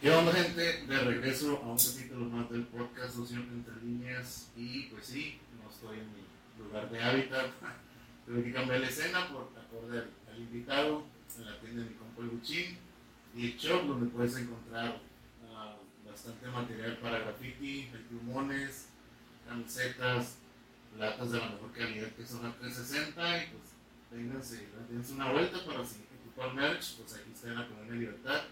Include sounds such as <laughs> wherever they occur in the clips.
¿Qué onda, gente? De regreso a un capítulo más del podcast Socio Entre Líneas. Y pues sí, no estoy en mi lugar de hábitat. <laughs> Tuve que cambiar la escena por acorde al, invitado en la tienda de mi compa el Buchín y el shop donde puedes encontrar ah, bastante material para graffiti, plumones, camisetas, latas de la mejor calidad que son a 360 y pues vénganse, dense una vuelta para si ocupan merch, pues aquí está en la Colonia Libertad.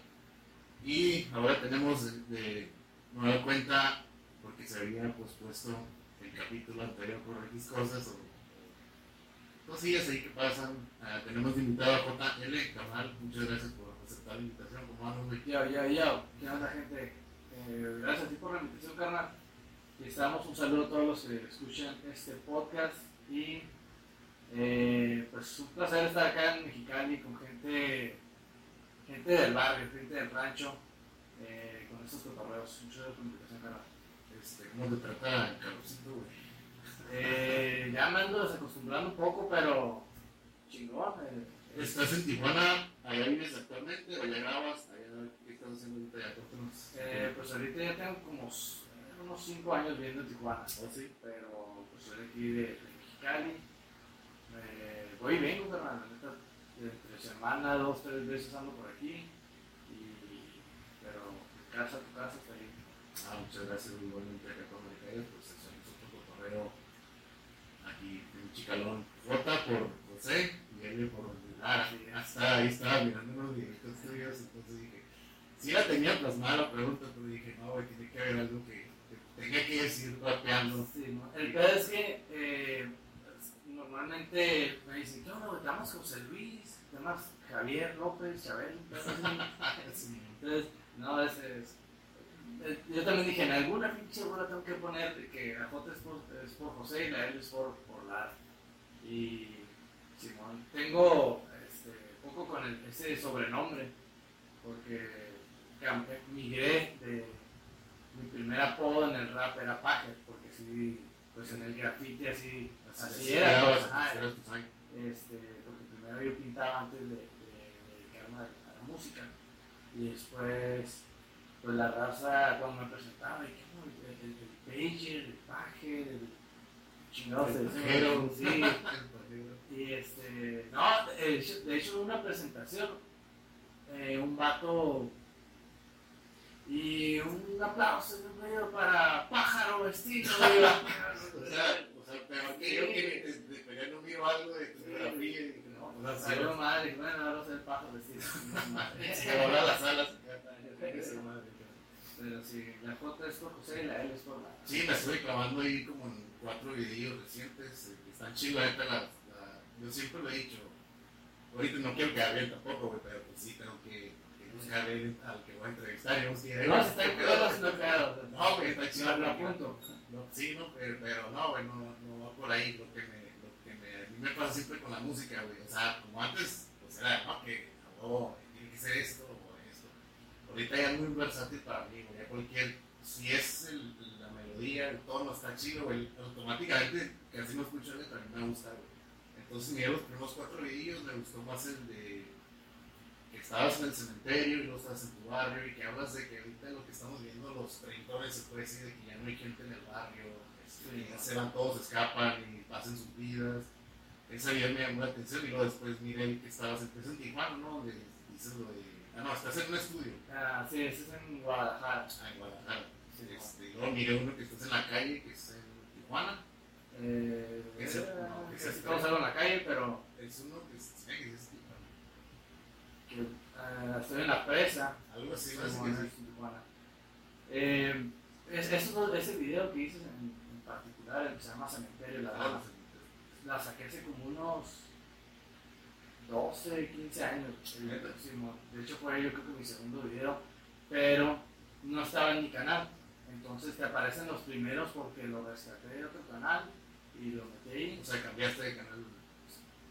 Y ahora tenemos de, de nueva cuenta, porque se había pospuesto el capítulo anterior por X cosas o cosillas ahí que pasan. Ah, tenemos invitado a JL Cabral, muchas gracias por aceptar la invitación. ¿Cómo vamos? Yo, yo, yo, ¿qué onda gente? Eh, gracias a ti por la invitación, carnal. Y estamos un saludo a todos los que escuchan este podcast y eh, pues un placer estar acá en Mexicali con gente, gente del barrio, gente del rancho, eh, con estos cotorreos. Gracias por la invitación, carnal. Este, ¿Cómo te trata el Carlosito, güey? Eh, ya me ando desacostumbrando un poco, pero chingón. eh, es- ¿Estás en Tijuana? ¿Allá vives actualmente o ya grabas? Allá, ¿Qué estás haciendo ahorita? Ya eh, pues ahorita ya tengo como unos 5 años viviendo en Tijuana. ¿Oh, sí? pero pues soy de aquí de, de Mexicali. Eh, voy y vengo, neta, entre semana, dos, tres veces ando por aquí. Casa a tu casa ahí. Ah, muchas gracias, igualmente acá con Mercedes, pues se hizo otro cotorreo aquí en Chicalón. J por José y L por. Sí. Hasta ahí estaba mirando unos videitos tuyos, entonces dije, sí la tenía plasmada la pregunta, pero dije, no, güey, tiene que haber algo que, que tenga que decir rapeando. Sí, ¿no? El pedo es que eh, normalmente me dicen, ¿qué onda, güey? ¿Te José Luis? ¿Te llamas Javier López, Chabel? <laughs> Entonces, no, es, es- eh, yo también dije, en alguna pinche bola tengo que poner que la J es por, es por José y la L es por, por Lara. Y Simón, tengo este, poco con el- ese sobrenombre, porque migré de mi primer apodo en el rap era Packer, porque sí, pues en el graffiti así, pues, Así era este, porque primero yo pintaba antes de, de, de dedicarme a la música y después pues la raza cuando me presentaba y "No, el, el, el pager, el pager, el chingado pajero. sí, <laughs> y este, no, de hecho, de hecho una presentación, eh, un vato y un aplauso de medio para pájaro vestido. <laughs> O sea, o sea, peor que yo que te pegué no miro algo de tu era. madre, bueno, ahora soy el pájaro madre. <laughs> Se las alas. Pero sí, la J es por José y la L es por la. Sí, me estoy clavando ahí como en cuatro videos recientes. eh, que están chidos, neta, la, la- yo siempre lo he dicho. Ahorita no quiero quedar bien tampoco, güey, pero pues sí tengo que, que buscar al que voy a entrevistar. Y vamos a ir, No, "Eh, se está ¿qué quedando pedo?". haciendo pedo. No, güey, está chido. No, sí, no, pero, pero no, güey, no, no va por ahí lo que me, que mí me pasa siempre con la música, güey. O sea, como antes, pues era, no, que, oh, tiene que ser esto o esto. Ahorita ya es muy versátil para mí, güey. Ya cualquier, si es el, la melodía, el tono está chido, güey, automáticamente casi no escucho a mí me gusta, güey. Entonces miré los primeros cuatro videos, me gustó más el de que estabas en el cementerio y luego estabas en tu barrio y que hablas de que ahorita lo que estamos viendo, los treintones se puede decir de que ya no hay gente en el barrio, este, Sí. ya se van todos, escapan y pasan sus vidas. Esa video me llamó la atención y luego después miré que estabas en, en Tijuana, ¿no? Donde dices lo de... Ah, no, estás en un estudio. Ah, sí, ese es en Guadalajara. Ah, en Guadalajara. Sí, Este, luego miré uno que estás en la calle, que es en Tijuana. Eh, Ese- eh, no, casi todos salgo en la calle, pero Es uno que es, que es Tijuana. que, eh, estoy en la presa. Algo así, Sí, no sé es en Tijuana. Eh, es, eso- ese video que dices en, en particular, el que se llama Cementerio, la verdad, la saqué hace como unos 12, 15 años. de hecho fue yo creo que mi segundo video, pero no estaba en mi canal. Entonces te aparecen los primeros porque lo rescaté de otro canal y lo metí ahí. O sea, cambiaste de canal.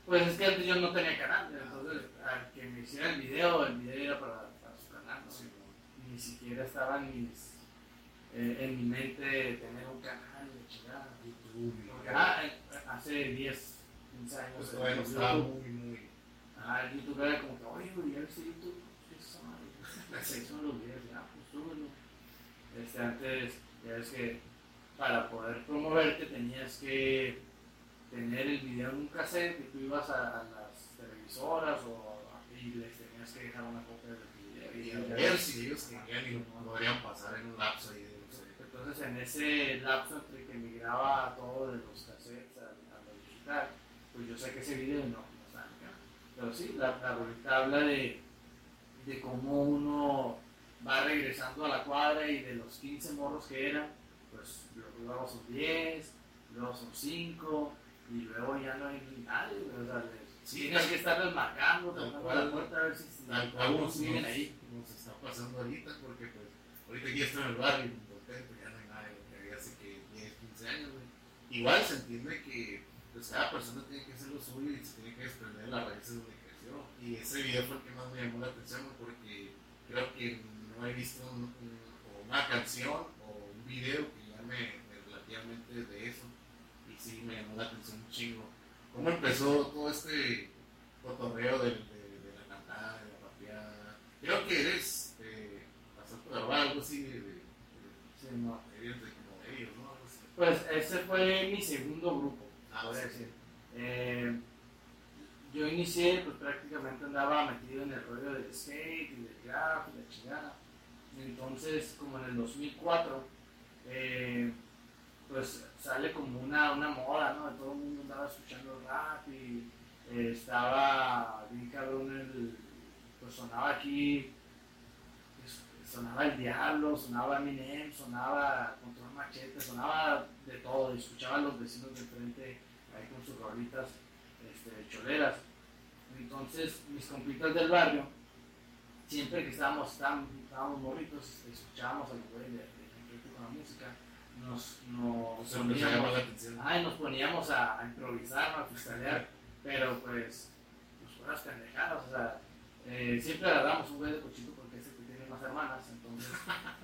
Pues es que antes yo no tenía canal, entonces al que me hiciera el video, el video era para, para su canal, ¿no? Sí, Ni siquiera estaba en, mis, eh, en mi mente tener un canal de chingada. YouTube ah, hace 10, 15 años. Pues en bueno, estaba muy, muy. ah, el YouTube era como que, oye, güey, ya viste YouTube, ¿qué es esa madre?" <laughs> se hizo los videos, ya, pues súbelo. Este, antes, ya ves que para poder promoverte tenías que tener el video en un cassette y tú ibas a, a las televisoras o a- y les tenías que dejar una copia del video. Y a ver si ellos querían y podrían pasar en un lapso ahí de no sé. Entonces, en ese lapso entre que migraba todo de los cassettes a, digital, pues yo saqué ese video no, no. Pero sí, la, la habla de, de cómo uno va regresando a la cuadra y de los 15 morros que eran, pues luego son 10, luego son 5 y luego ya no hay ni nadie. O sea, Sí, tienes que estarles marcando, tocando la puerta a ver si, algunos nos, siguen ahí. nos está pasando ahorita, porque pues ahorita aquí estoy en el barrio, contento, ya no hay nadie, que había hace que 10, 15 años, güey. Igual se entiende que pues cada persona tiene que hacer lo suyo y se tiene que desprender de las raíces donde creció. Y ese video fue el que más me llamó la atención, porque creo que no he visto un- una canción o un video que llame relativamente de eso. Y sí me llamó la atención un chingo. ¿Cómo empezó todo este cotorreo de, la cantada, de la rapeada? Creo que eres eh, bastante algo así de, de, de, de ellos, ¿no? Pues ese fue mi segundo grupo, Ah, podría decir. Eh, yo inicié, pues prácticamente andaba metido en el rollo del skate y del graph y la chingada. Entonces, como en el 2004, eh, pues sale como una, una moda, ¿no? Todo el mundo andaba escuchando rap y eh, estaba bien cabrón el. Pues sonaba aquí sonaba el diablo, sonaba Eminem, sonaba Control Machete, sonaba de todo, y escuchaba a los vecinos de frente ahí con sus rolitas este, choleras. Entonces, mis compitas del barrio, siempre que estábamos, estábamos, estábamos morritos, escuchábamos al güey de, de enfrente con la música, nos, nos a poníamos, ay, nos poníamos a, a improvisar, a freestylear, pero pues, pues fueras pendejadas, o sea, eh, siempre agarramos un güey de cochito porque ese que tiene más hermanas, entonces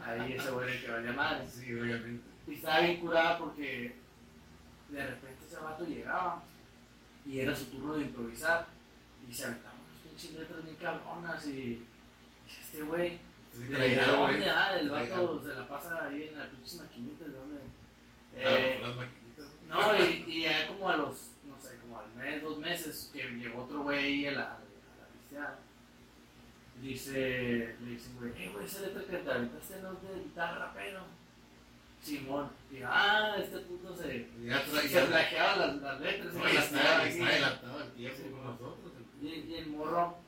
ahí ese güey que valía madre. Sí, obviamente. Y estaba bien curada porque de repente ese vato llegaba y era su turno de improvisar y se aventaban unas pinches letras bien cabronas y este güey, ¿de dónde? Ah, el vato se la pasa ahí en la pinche maquinita, ¿de dónde? Claro, Eh, las maquinitas. no, y, y ya como a los, no sé, como al mes, dos meses, que llegó otro güey a la, a la, a la pisteada, dice, le dicen, güey, eh, güey, esa letra que te aventaste no es de guitarra rapero. Simón, y ah, este puto se, Ya se las, las letras. No, y las está, tiraba está aquí. adelantado al tiempo Sí, con no. nosotros. Y, y el morro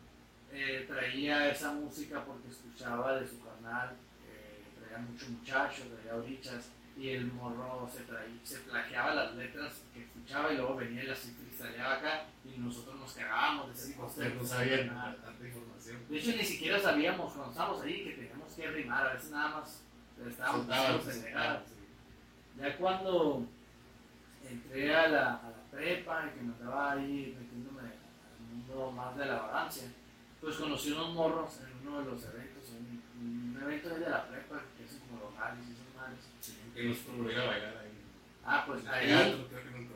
eh, traía esa música porque escuchaba de su canal, eh, traía mucho muchacho, traía orichas, y el morro se, traía, se plagiaba las letras que escuchaba y luego venía y las cristaleaba acá, y nosotros nos cagábamos de ese ustedes no sabían nada, tanta información. De hecho, ni siquiera sabíamos cuando estábamos ahí que teníamos que rimar, a veces nada más estábamos sí. Ya cuando entré a la, a la prepa y que me estaba ahí metiéndome al mundo más de la vagancia, pues conocí unos morros en uno de los eventos, un, un evento de la prepa que hacen como los rallies y esos males. Sí, que nos promoviera a bailar ahí. Ah, pues ahí. teatro, creo que sé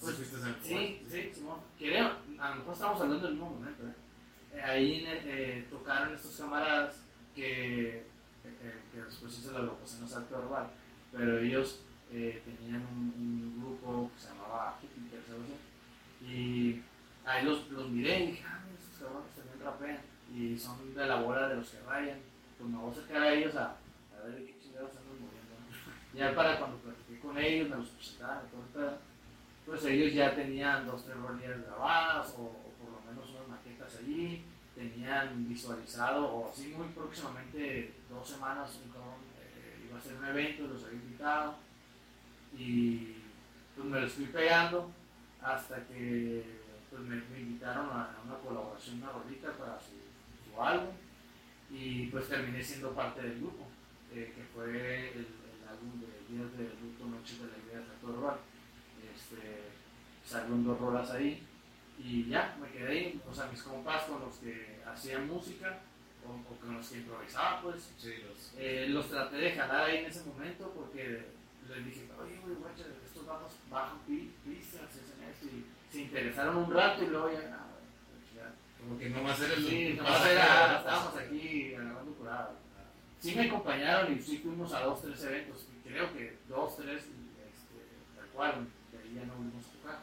Pues, fuiste Sí, sí. Creo, a lo mejor estamos hablando del mismo momento. ¿eh? Eh, ahí eh, tocaron estos camaradas que, que después hizo la agrupación Asalto Verbal, pero ellos eh, tenían un, un grupo que se llamaba Júpiter. Y ahí los, los miré y dije, ah, estos cabrones también rapean y son de la bola de los que rayan. Pues me voy a acercar a ellos a, a ver qué chingados andan moviendo. Ya para cuando platiqué con ellos, me los presentaron pues ellos ya tenían dos, tres rolillas grabadas o, o por lo menos unas maquetas allí, tenían visualizado o así muy próximamente, dos semanas, eh, iba a hacer un evento, los había invitado y pues me los fui pegando hasta que pues me, invitaron a, una colaboración, una rolita para su, álbum y pues terminé siendo parte del grupo, eh, que fue el, álbum de Días de Luto, Noches de la Idea de Tractor Urbano este, salieron dos rolas ahí y ya, me quedé ahí, o sea, mis compas con los que hacían música o, o con los que improvisaba, pues, Sí, los. eh, los traté de jalar ahí en ese momento porque les dije, oye, güey, guacha, estos vamos bajan pi- pistas, y se interesaron un rato y luego ya, nada, Como que nomás era el. Sí, nomás era, estábamos aquí agarrando curada. Sí me acompañaron y sí fuimos a dos, tres eventos. Creo que dos, tres, este, tal cual, de ahí ya no volvimos a tocar.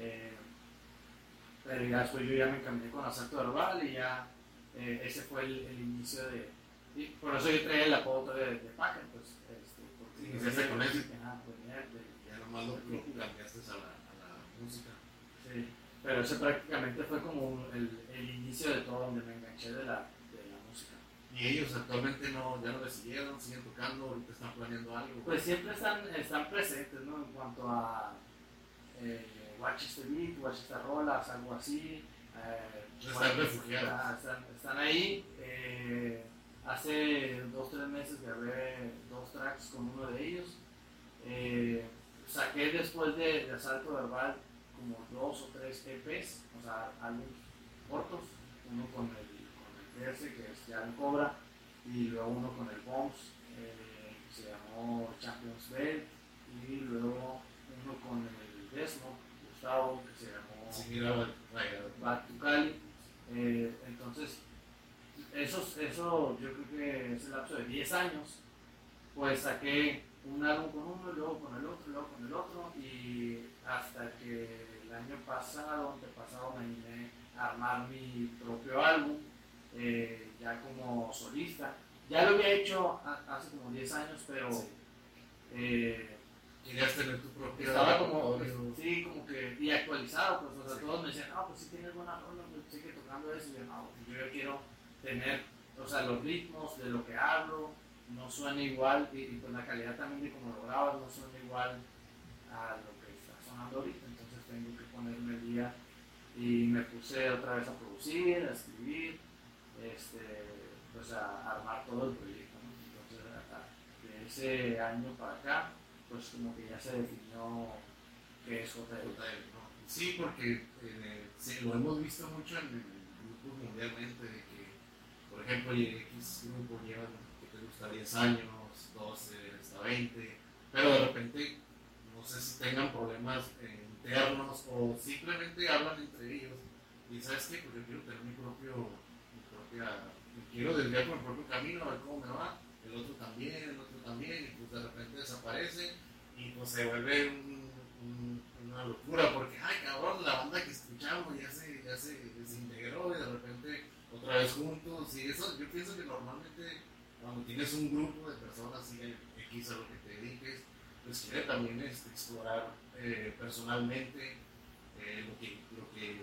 Eh, pero ya después yo ya me encaminé con Asalto Verbal y ya eh, ese fue el, el inicio de... y por eso yo traía el apodo de, de Packer, pues. Este, porque iniciaste con él. Ajá, venía de- Ya nomás lo, lo cambiaste a la, a la música. Sí, pero ese prácticamente fue como el, el inicio de todo donde me enganché de la, de la música. Y ellos actualmente no, ya no le siguieron, siguen tocando, ahorita están planeando algo. Pues siempre están, están presentes, ¿no? En cuanto a eh, Watch este beat, Watch esta rolas, algo así. Eh, Están refugiados. Están, están ahí. eh, hace dos, tres meses grabé dos tracks con uno de ellos. Eh, saqué después de, de Asalto Verbal como dos o tres EPs, o sea, álbumes cortos, uno con el, con el DS, que es ya en Cobra, y luego uno con el Bombs, eh, que se llamó Champions Belt, y luego uno con el Desmo, Gustavo, que se llamó Sí, mira, vaya, Back to Cali. Eh, entonces, esos, eso yo creo que ese lapso de 10 años, pues saqué un álbum con uno, luego con el otro, luego con el otro, y hasta que el año pasado, antepasado, me animé a armar mi propio álbum, eh, ya como solista. Ya lo había hecho hace como 10 años, pero Sí. eh, querías tener tu propio. estaba como, repertorio. sí, como que, y actualizado, pues, o sea, Sí. todos me decían, no, pues si tienes buena rola, pues sigue tocando eso, y yo, no, pues, yo quiero tener, o sea, los ritmos de lo que hablo, no suena igual, y, y pues la calidad también de cómo lo grabas no suena igual a lo que está sonando ahorita, entonces tengo que ponerme el día, y me puse otra vez a producir, a escribir, este, pues a armar todo el proyecto, ¿no? entonces de ese año para acá, pues como que ya se definió qué es JL. ¿no? Sí, porque lo hemos visto mucho en, grupos mundialmente, de que, por ejemplo, X grupo llevan, que te gusta, 10 años, 12, hasta 20, pero de repente, no sé si tengan problemas internos o simplemente hablan entre ellos. Y sabes qué, pues yo quiero tener mi propio, mi propia, quiero desviar por mi propio camino, a ver cómo me va. El otro también, el otro también, y pues de repente desaparece y pues se vuelve un- un- una locura porque, ay cabrón, la banda que escuchamos ya se, ya se desintegró y de repente otra vez juntos y eso, yo pienso que normalmente cuando tienes un grupo de personas y X a lo que te dediques, pues quiere también este, explorar eh, personalmente eh, lo, que, lo que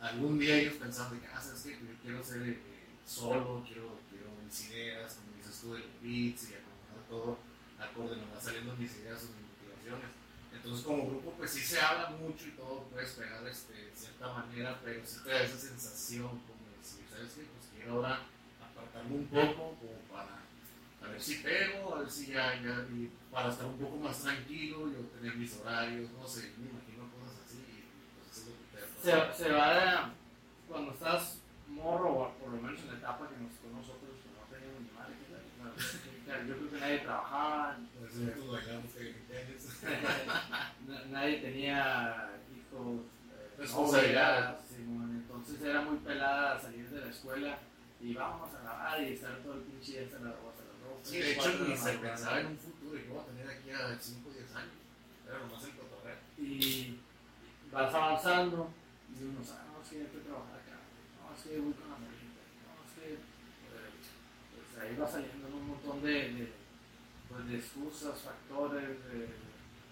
algún día ellos pensaban de que, ah, sabes yo quiero ser eh, solo, quiero, quiero mis ideas, tú, de los beats y acomodar todo acorde, nos va saliendo mis ideas o mis motivaciones. Entonces como grupo pues sí se habla mucho y todo puedes pegar este, de cierta manera, pero sí te da esa sensación como de decir, ¿sabes qué? Pues quiero ahora apartarme un poco como para a ver si pego, a ver si ya, ya, y para estar un poco más tranquilo y obtener mis horarios, no sé, me imagino cosas así y pues eso es lo que te. Se, se va cuando estás morro, o por lo menos en la etapa que nos nosotros, que no teníamos ni madre, que tal, bueno, claro, yo creo que nadie trabajaba, Pues que <laughs> nadie tenía hijos, eh, Responsabilidades. Simón, entonces era muy pelada salir de la escuela y vámonos a grabar y estar todo el pinche día hasta las hasta las dos, Sí, tres, de hecho ni se pensaba en un futuro y que voy a tener aquí a 5 o 10 años, era nomás el cotorreo. y vas avanzando y uno sabe, no, es que ya estoy trabajando acá, no, es que voy con la morrita, no, es que eh, pues ahí va saliendo montón de, pues, de excusas, factores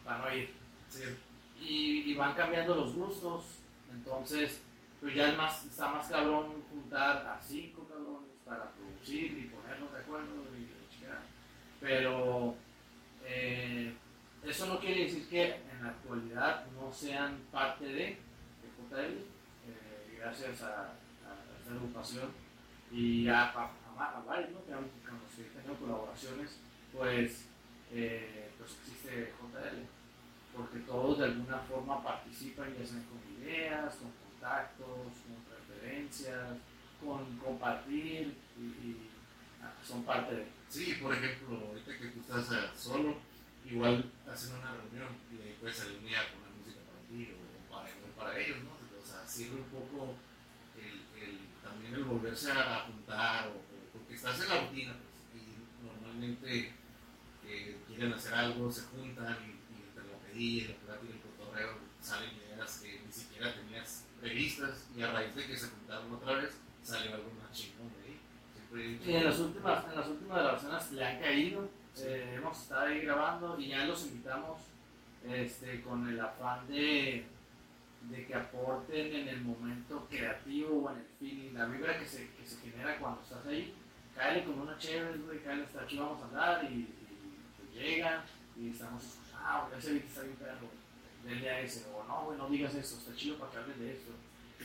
para no ir. Y, van cambiando los gustos, entonces pues ya es más, está más cabrón juntar a cinco cabrones para producir y ponernos de acuerdo y. Pero eh, eso no quiere decir que en la actualidad no sean parte de, de JL, eh, gracias a, a esta agrupación y a, a, a- a varios ¿no? he tenido colaboraciones, pues, eh, pues existe JL, porque todos de alguna forma participan, ya sean con ideas, con contactos, con preferencias, con compartir y, y, ah, son parte de. Sí, por ejemplo, ahorita que tú estás eh, solo, igual hacen una reunión y ahí puedes salir un día con la música para ti o para, o para ellos, ¿no? O sea, sirve un poco el, el también el volverse a juntar, o, estás en la rutina, pues, y normalmente eh, quieren hacer algo, se juntan y, y entre la pedilla, la plática, el cotorreo, salen ideas que ni siquiera tenías previstas y a raíz de que se juntaron otra vez, salió algo más chingón de ahí. Siempre Y en las últimas, en las últimas grabaciones le han caído. eh, hemos estado ahí grabando y ya los invitamos este, con el afán de, de que aporten en el momento creativo o en el feeling, la vibra que se, que se genera cuando estás ahí. Cáele con una chévere, güey, cáele hasta aquí vamos a hablar y, y pues llega y estamos ah, güey, ese está bien perro, denle a ese, o no, güey, no digas eso, está chido para que hables de esto.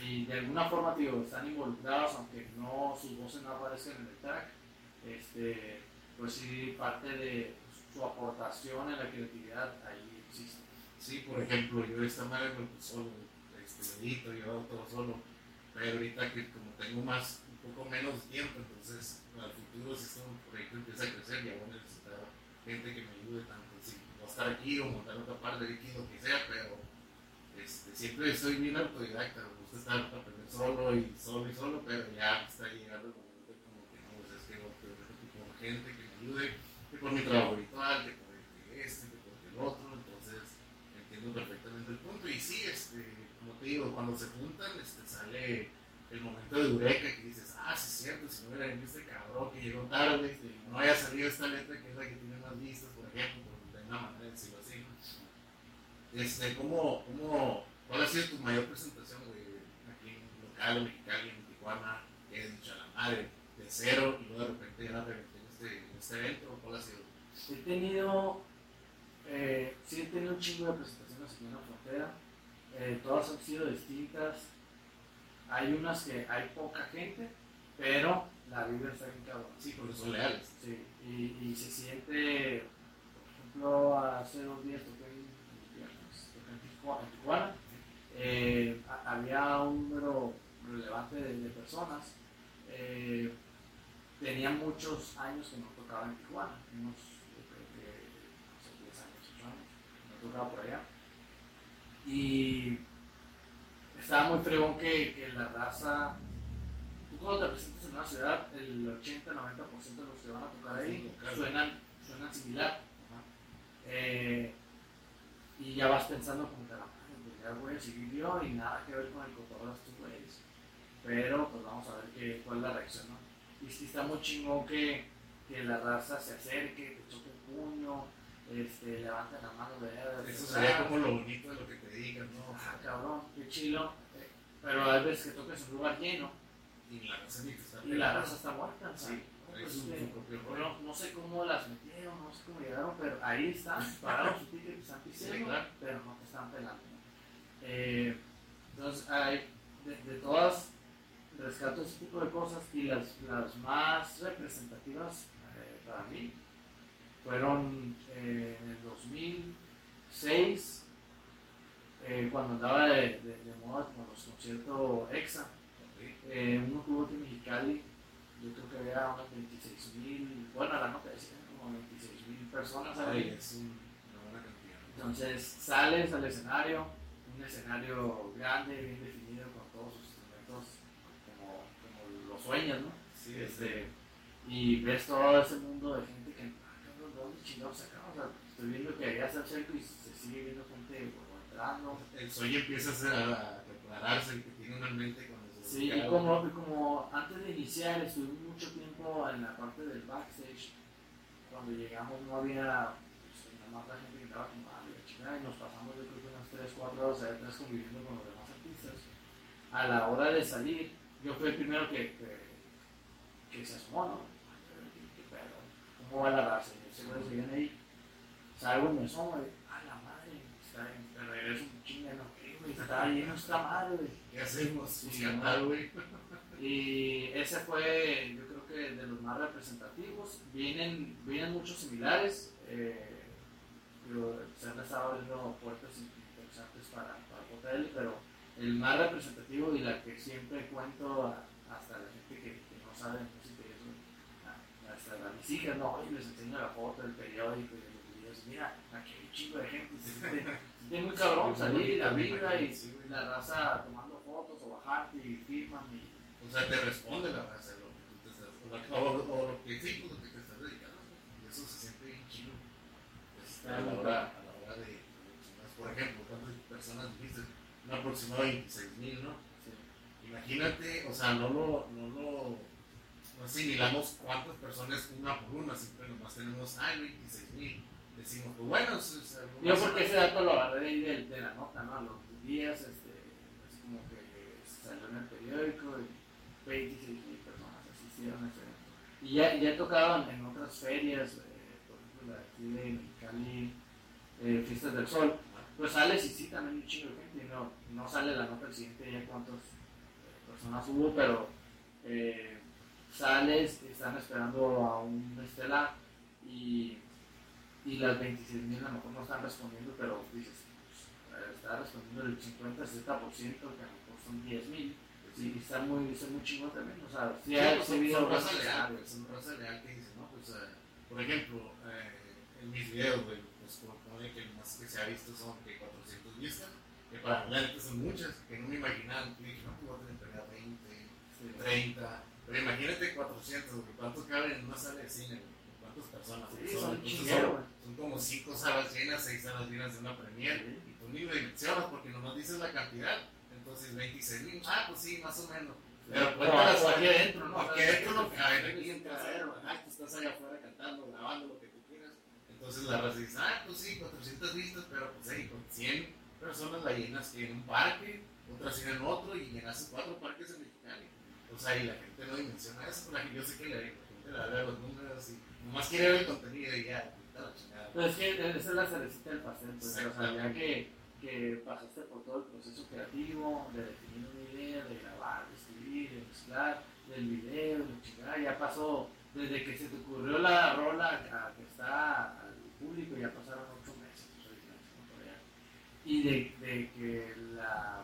Y de alguna forma, digo, están involucrados, aunque no sus voces no aparezcan en el track, este, pues sí, parte de su aportación en la creatividad ahí existe. Sí, por ejemplo, yo esta madre me pues solo, este, lo edito, yo todo solo, pero ahorita que como tengo más, poco menos tiempo, entonces al futuro si este proyecto empieza a crecer, ya voy a necesitar gente que me ayude tanto, si no estar aquí o montar otra parte de aquí, lo que sea, pero este, siempre soy bien autodidacta, me gusta estar aprender solo y solo y solo, pero ya está llegando el momento como que no, pues es que no, con gente que me ayude, que por mi trabajo habitual, que por este, que por el otro, entonces entiendo perfectamente el punto. Y sí, este, como te digo, cuando se juntan, este, sale el momento de eureka que dices, ah, sí es cierto, si no hubiera este cabrón que llegó tarde, no haya salido esta letra que es la que tiene más vistas, por ejemplo, por de una manera de decirlo así. Este, ¿cómo, cómo, ¿Cuál ha sido tu mayor presentación, güey, aquí en local, en Mexicali, en Tijuana, que has dicho a la madre, de cero, y luego de repente ya la reventé en este, en este evento? ¿Cuál ha sido? He tenido, eh, sí he tenido un chingo de presentaciones aquí en la frontera, eh, todas han sido distintas. Hay unas que hay poca gente, pero la vibra está bien cabrón. Sí, porque son leales. Sí, y, y se siente, por ejemplo, hace dos días toqué en, Tijuana, eh, ha- había un número relevante de, de personas. eh, tenía muchos años que no tocaba en Tijuana, unos, yo creo que, no sé, 10 años, 8 años, no tocaba por allá. Y estaba muy fregón que, que la raza tú cuando te presentas en una ciudad, el 80-90% de los que van a tocar ahí suenan, suenan similar. Eh, y ya vas pensando como que la madre, pues ya voy a seguir yo y nada que ver con el cotorreo de estos güeyes. Pero pues vamos a ver qué, cuál es la reacción, ¿no? Y sí está muy chingón que, que la raza se acerque, te choque el puño, este, levante la mano de Eso sería como lo bonito de lo que te digan, ¿no? Ah, cabrón, qué chilo. Pero hay veces que en un lugar lleno Y la raza ni está y la raza está muerta. Sí, Pues, su- eh, su no sé cómo las metieron, no sé cómo llegaron, pero ahí están, <laughs> pagaron su ticket, están pisteando, Sí, claro. pero no te están pelando. Eh, entonces, hay, de, de todas, rescato ese tipo de cosas y las, las más representativas eh, para mí fueron eh, en el 2006, eh, cuando andaba de, de, de moda con los conciertos EXA. Eh, uno que hubo en Mexicali, yo creo que había unas 26 mil, bueno, la nota decía como 26 mil personas Ay, ahí. es un- una buena cantidad. Entonces sales al escenario, un escenario grande, bien definido, con todos sus instrumentos como, como lo sueñas, ¿no? Sí, Este, y ves todo ese mundo de gente que, ah, cabrón, ¿de dónde chingados? O sea, estoy viendo que está el cerco y se sigue viendo gente como entrando. el sueño empieza a, ser, a prepararse, el que tiene una mente Sí, y a como, como antes de iniciar estuvimos mucho tiempo en la parte del backstage. Cuando llegamos no había, pues, nada más la gente que estaba ah, la chingada, y nos pasamos yo creo que unas 3, 4 horas atrás conviviendo con los demás artistas. A la hora de salir, yo fui el primero que, que, que se asomó, ¿no? ¿Cómo va la raza? Y ese güey se viene ahí, salgo y me asomo, y, ah, la madre, está en, regreso, ¿qué, güey? Está lleno esta madre, güey. ¿Qué hacemos? Pues cantar, güey. Y ese fue, yo creo que de los más representativos. Vienen, vienen muchos similares, eh, pero se han estado abriendo puertas interesantes para, para hotel, pero el más representativo y la que siempre cuento a- hasta la gente que, que no sabe música, y eso, hasta a mis hijas, no, oye, les enseño la foto del periódico y los videos, mira, aquí hay un chingo de gente, siente muy cabrón salir y la vida y Sí, la raza tomando fotos o bajarte y firman y O sea, te responde la raza lo que tú te estás, o, la- o- o lo que sí, pues, lo que te estás dedicando. Y eso se siente bien chido. Pues, a, la hora, a la hora de, de- por ejemplo, ¿cuántas personas dijiste? Un aproximado de 26 mil, ¿no? Sí. Imagínate, o sea, no lo, no lo no asimilamos cuántas personas una por una, siempre nomás tenemos, ay, 26 mil. Decimos, pues bueno, es, es Yo porque ese dato lo agarré de, ahí de, de la nota, ¿no? A los días, este, es como que salió en el periódico y 26 mil personas asistieron a ese evento. Y ya, ya tocado en, otras ferias, eh, por ejemplo, la de aquí de Mexicali, eh, Fiestas del Sol, pues sales y sí, también un chingo de gente, y no, no sale la nota el siguiente día cuántas eh, personas hubo, pero sales, están esperando a un estelar y, y las 26 mil a lo mejor no están respondiendo, pero dices, pues, está respondiendo el 50, 60%, que a lo mejor son 10 mil. Sí, y está muy, está muy chingón también. O sea, sí, Sí, ha pues, son, raza leal, güey, son raza leal que dice, no, pues, eh, por ejemplo, eh, en mis videos, güey, pues, pone que más que se ha visto son que 400 vistas, que para la neta son muchas, que no me imaginaba, que dije, no, pues voy a tener que pegar 20, Sí. 30, pero imagínate 400, güey, ¿cuántos caben en una sala de cine, güey? ¿Cuántas personas? Sí, Son- son chinguero, son- son como 5 salas llenas, 6 salas llenas de una premier, y tú ni lo dimensionas porque nomás dices la cantidad, entonces 26 mil, ah, pues sí, más o menos. Pero cuéntalas aquí adentro, ¿no? Aquí O sea, adentro no caben, es aquí un entras, cagadero. ah, tú estás allá afuera cantando, grabando lo que tú quieras. Entonces la raza dice, ah, pues sí, 400 vistas, pero pues ahí con 100 personas la llenas que en un parque, otras en otro y llenas cuatro parques en Mexicali. O sea, y la gente no dimensiona eso, porque yo sé que la, la gente le da los números y nomás quiere ver el contenido y ya. Pero es que esa es la cerecita del pastel, pues, o sea, ya que, que pasaste por todo el proceso creativo, de definir una idea, de grabar, de escribir, de mezclar, del video, de chingada, ya pasó, desde que se te ocurrió la rola a que está al público, ya pasaron ocho meses, ¿no? Y de, de que la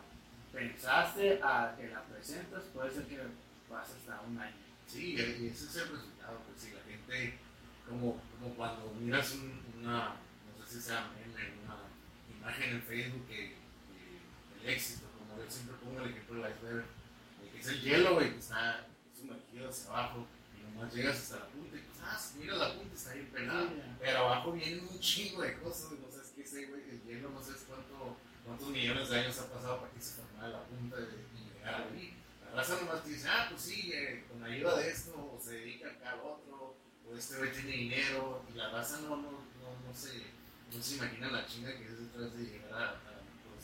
pensaste a que la presentas, puede ser que pase hasta un año. Sí, y ese es el resultado, pues si la gente, como, como cuando miras un- una, no sé si sea meme, una imagen en Facebook que, que el éxito, como yo siempre pongo el ejemplo del iceberg, de que es el hielo, güey, que está sumergido hacia abajo, y nomás llegas hasta la punta, y pues, ah, mira la punta, está ahí pelada, pero abajo vienen un chingo de cosas, no sabes qué sé, güey, el hielo, no sabes cuánto, cuántos millones de años ha pasado para que se formara la punta de, y llegar ahí. La raza nomás te dice, ah, pues sí, eh, con ayuda de esto, o se dedica acá al otro, o este güey tiene dinero, y la raza no, no, no, no, se, no se imagina la chinga que es detrás de llegar a, a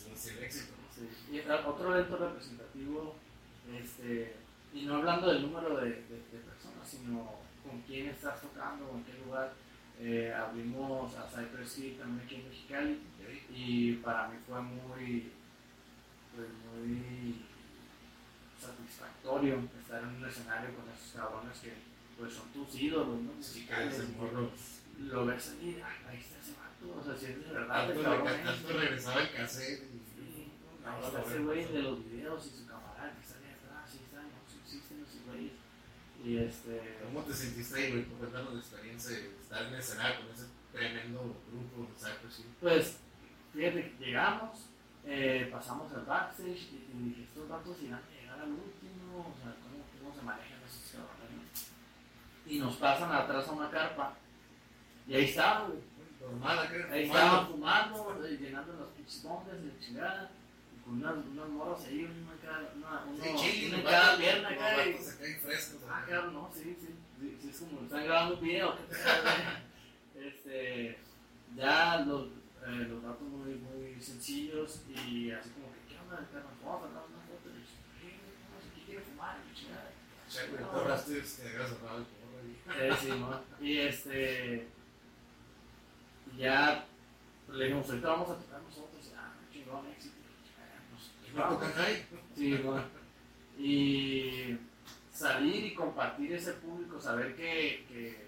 pues, el éxito. Y otro evento representativo, este, y no hablando del número de, de- de personas, sino con quién estás tocando, en qué lugar. Eh, abrimos a Cypress Hill también aquí en Mexicali y para mí fue muy, pues muy satisfactorio estar en un escenario con esos cabrones que pues son tus ídolos, ¿no? Sí, Musicales, morro. Lo ves salir, "Ay, ahí está ese vato, o sea, si es de verdad el Tanto, cabrón le- ese". tanto regresaba el cassette. Sí, está lo ese güey de los videos y su camarada que sale atrás, sí están, no, sí existen esos güeyes. Y este. ¿Cómo te sentiste ahí, güey? Cuéntanos la experiencia de estar en el escenario con ese tremendo grupo de Cypress Hill. Pues, fíjate llegamos, eh, pasamos al backstage y, y dije, estos vatos irán a llegar al último, o sea, ¿cómo, cómo se no? Y nos pasan atrás a una carpa. Y ahí estaban, güey. Normal. Ahí fumando. estaban fumando, llenando los pinches bombas de chingada. y Con unas, unas morras ahí, una cada, una, uno, Sí, chile, una cada pierna los acá. frescos. Ah, claro, no, sí, sí. Sí, sí, es como están grabando un video. ¿qué <laughs> este, ya los, eh, los datos muy, muy sencillos y así como que, ¿qué onda? ¿qué? Sé qué quiere fumar, y chingada. Che, güey, te Eh, sí, ¿no? Y este, ya le dijimos, ahorita vamos a tocar nosotros. Ah, chingón, éxito. Ah. Sí, bueno. Y salir y compartir ese público, saber que, que,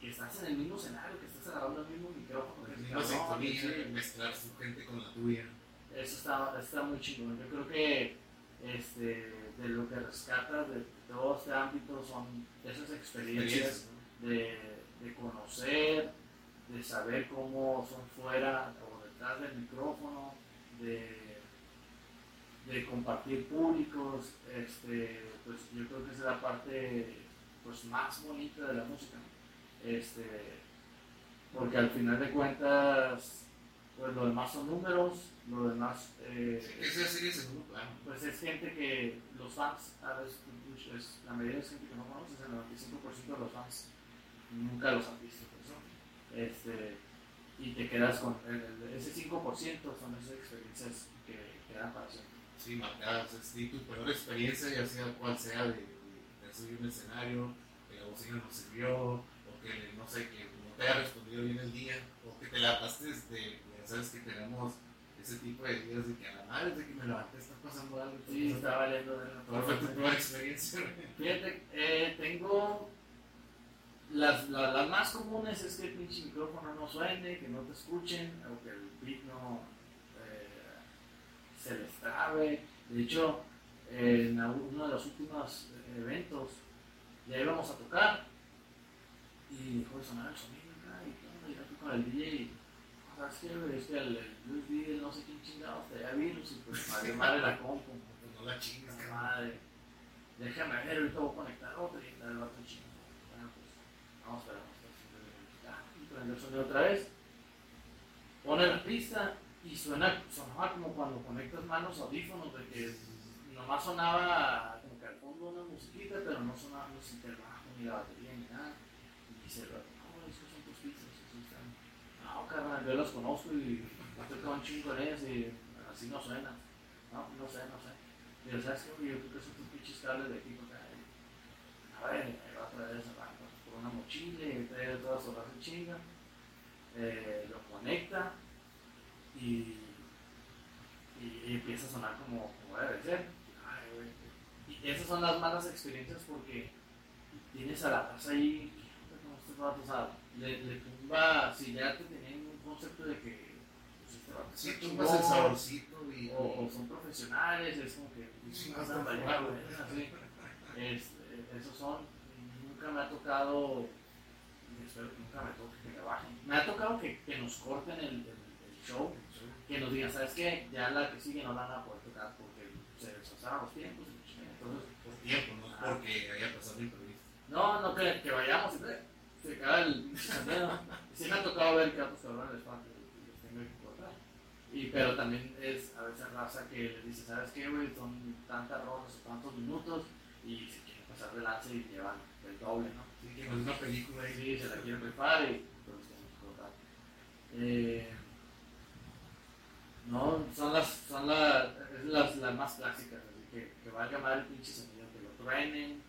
que estás en el mismo escenario, que estás agarrando el mismo micrófono. el misma cabrón, sintonía, sí. mezclar su gente con la tuya. Eso está, está muy chingón. Yo creo que este, de lo que rescatas de todo este ámbito son esas experiencias de, de conocer, de saber cómo son fuera o detrás del micrófono, de, de compartir públicos, este, pues yo creo que es la parte pues, más bonita de la música. Este, porque al final de cuentas, pues lo demás son números, lo demás... Eh, segundo plano. Pues es gente que los fans, a veces, pues, la mayoría de gente que no conoces, el 95% de los fans nunca los han visto. Pues, este, y te quedas con ese 5% son esas experiencias que quedan para siempre. Sí, marcadas. Es tu peor experiencia, ya sea cual sea, de, de subir un escenario, que la bocina no sirvió, o que no sé, que no te haya respondido bien el día, o que te la pases de, sabes que tenemos ese tipo de días de que a la madre de que me levanté está pasando algo. Sí, está valiendo de la ¿Cuál fue tu peor experiencia? Fíjate, eh, tengo las, las, más comunes es que el pinche micrófono no suene, que no te escuchen, o que el beat no eh, se les trabe. De hecho, en uno de los últimos eventos ya íbamos a tocar y dejó de sonar el sonido acá y todo, y con el DJ y ¿sabes qué, Es el, el no sé quién chingado, da virus y pues madre, <laughs> madre la compu. Pues no la chingas, madre. Déjame ver, ahorita voy a conectar otro y el otro chingo. Vamos a ver, vamos a ver. el sonido otra vez. Pone la pista y suena, sonaba como cuando conectas manos audífonos, de que nomás sonaba como que al fondo una musiquita, pero no sonaba ni el bajo, ni la batería, ni nada. Y dice, no, esos son tus pistas, esos están. No, carnal, yo los conozco y estoy con un chingo en ellos y así no suena. No, no sé, no sé. Y yo, ¿sabes qué? Yo creo que son tus pinches cables de equipo. A ver, ahí va a traer esa una mochila y trae todas horas de chinga, eh, lo conecta y, y, empieza a sonar como, como debe ser. y esas son las malas experiencias porque tienes a la casa ahí, o sea, le, le tumba, si ya te tenían un concepto de que pues, este sí, tumbas el saborcito y, o, o, son profesionales, es como que sí, no están bailando, es, esos son nunca me ha tocado, espero que nunca me toque que me bajen. Me ha tocado que, que nos corten el, el, show, que nos digan, ¿sabes qué? Ya la que sigue no la van a poder tocar porque se desfasaron los tiempos. Entonces, por tiempo, no porque haya pasado imprevisto. No, no, que, que vayamos y se cae el sí me ha tocado ver que cabrones les falta y los tengo que cortar. Y, pero también es a veces raza que le dice, ¿sabes qué, güey? Son tantas rondas, tantos minutos y se quieren pasar de lanza y llevan el doble, ¿no? Sí, que una película y se la quieren preparar y pues tenemos eh, no, son las, son la, las, las más clásicas, así que, que valga mal el pinche sonido, que lo truenen,